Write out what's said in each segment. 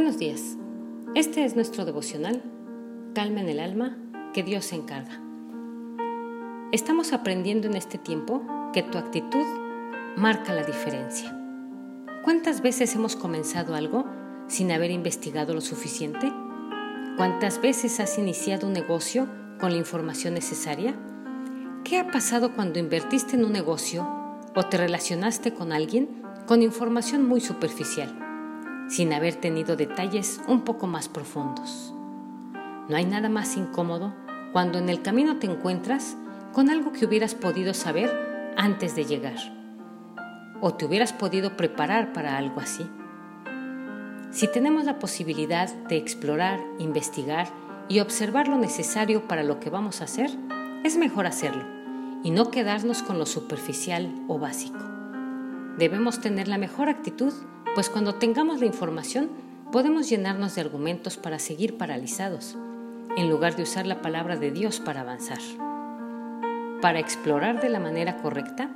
Buenos días. Este es nuestro devocional, Calma en el alma, que Dios se encarga. Estamos aprendiendo en este tiempo que tu actitud marca la diferencia. ¿Cuántas veces hemos comenzado algo sin haber investigado lo suficiente? ¿Cuántas veces has iniciado un negocio con la información necesaria? ¿Qué ha pasado cuando invertiste en un negocio o te relacionaste con alguien con información muy superficial, sin haber tenido detalles un poco más profundos? No hay nada más incómodo cuando en el camino te encuentras con algo que hubieras podido saber antes de llegar o te hubieras podido preparar para algo así. Si tenemos la posibilidad de explorar, investigar y observar lo necesario para lo que vamos a hacer, es mejor hacerlo y no quedarnos con lo superficial o básico. Debemos tener la mejor actitud, pues cuando tengamos la información podemos llenarnos de argumentos para seguir paralizados, en lugar de usar la palabra de Dios para avanzar. Para explorar de la manera correcta,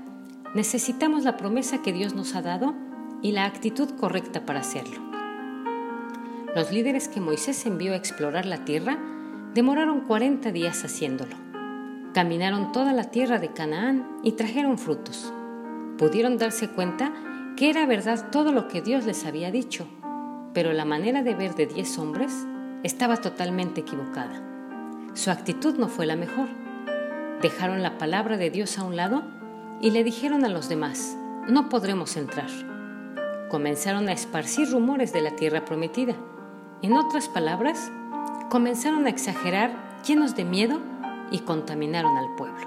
necesitamos la promesa que Dios nos ha dado y la actitud correcta para hacerlo. Los líderes que Moisés envió a explorar la tierra demoraron 40 días haciéndolo. Caminaron toda la tierra de Canaán y trajeron frutos. Pudieron darse cuenta que era verdad todo lo que Dios les había dicho, pero la manera de ver de diez hombres estaba totalmente equivocada. Su actitud no fue la mejor. Dejaron la palabra de Dios a un lado y le dijeron a los demás, no podremos entrar. Comenzaron a esparcir rumores de la tierra prometida. En otras palabras, comenzaron a exagerar llenos de miedo y contaminaron al pueblo.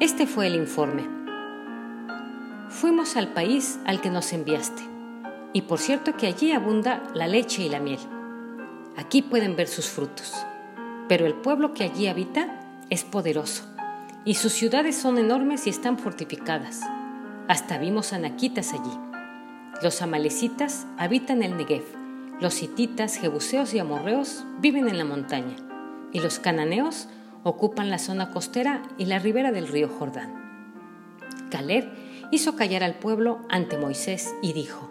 Este fue el informe. Fuimos al país al que nos enviaste, y por cierto que allí abunda la leche y la miel. Aquí pueden ver sus frutos, pero el pueblo que allí habita es poderoso y sus ciudades son enormes y están fortificadas. Hasta vimos anaquitas allí. Los amalecitas habitan el Negev, los hititas, jebuseos y amorreos viven en la montaña, y los cananeos ocupan la zona costera y la ribera del río Jordán. Hizo callar al pueblo ante Moisés y dijo,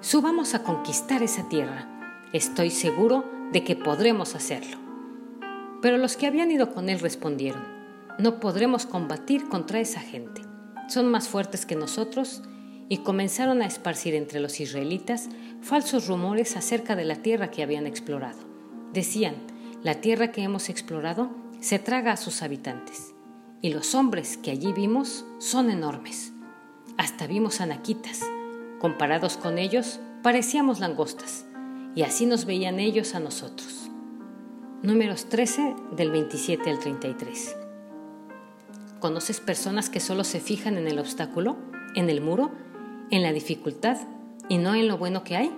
Subamos a conquistar esa tierra. Estoy seguro de que podremos hacerlo. Pero los que habían ido con él respondieron, no podremos combatir contra esa gente. Son más fuertes que nosotros y comenzaron a esparcir entre los israelitas falsos rumores acerca de la tierra que habían explorado. Decían, la tierra que hemos explorado se traga a sus habitantes, y los hombres que allí vimos son enormes. Hasta vimos anaquitas. Comparados con ellos, parecíamos langostas, y así nos veían ellos a nosotros. Números 13 del 27 al 33. ¿Conoces personas que solo se fijan en el obstáculo, en el muro, en la dificultad y no en lo bueno que hay?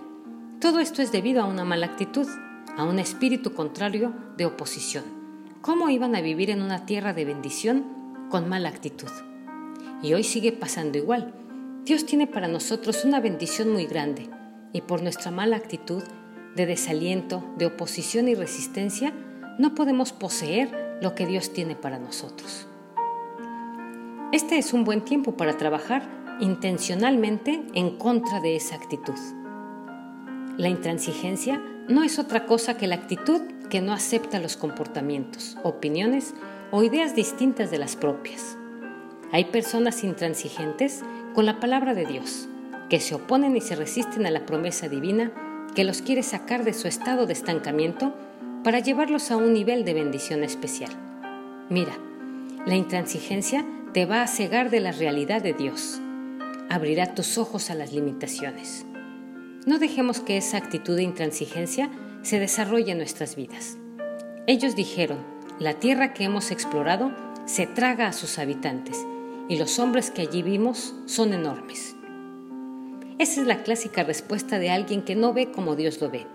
Todo esto es debido a una mala actitud, a un espíritu contrario de oposición. ¿Cómo iban a vivir en una tierra de bendición con mala actitud? Y hoy sigue pasando igual. Dios tiene para nosotros una bendición muy grande y por nuestra mala actitud de desaliento, de oposición y resistencia, no podemos poseer lo que Dios tiene para nosotros. Este es un buen tiempo para trabajar intencionalmente en contra de esa actitud. La intransigencia no es otra cosa que la actitud que no acepta los comportamientos, opiniones o ideas distintas de las propias. Hay personas intransigentes con la palabra de Dios, que se oponen y se resisten a la promesa divina que los quiere sacar de su estado de estancamiento para llevarlos a un nivel de bendición especial. Mira, la intransigencia te va a cegar de la realidad de Dios. Abrirá tus ojos a las limitaciones. No dejemos que esa actitud de intransigencia se desarrolle en nuestras vidas. Ellos dijeron, la tierra que hemos explorado se traga a sus habitantes y los hombres que allí vimos son enormes. Esa es la clásica respuesta de alguien que no ve como Dios lo ve.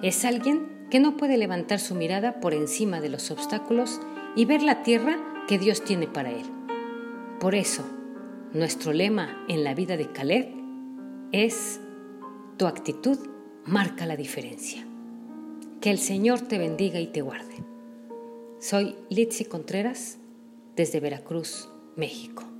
Es alguien que no puede levantar su mirada por encima de los obstáculos y ver la tierra que Dios tiene para él. Por eso, nuestro lema en la vida de Caleb es, tu actitud marca la diferencia. Que el Señor te bendiga y te guarde. Soy Litsi Contreras desde Veracruz, México.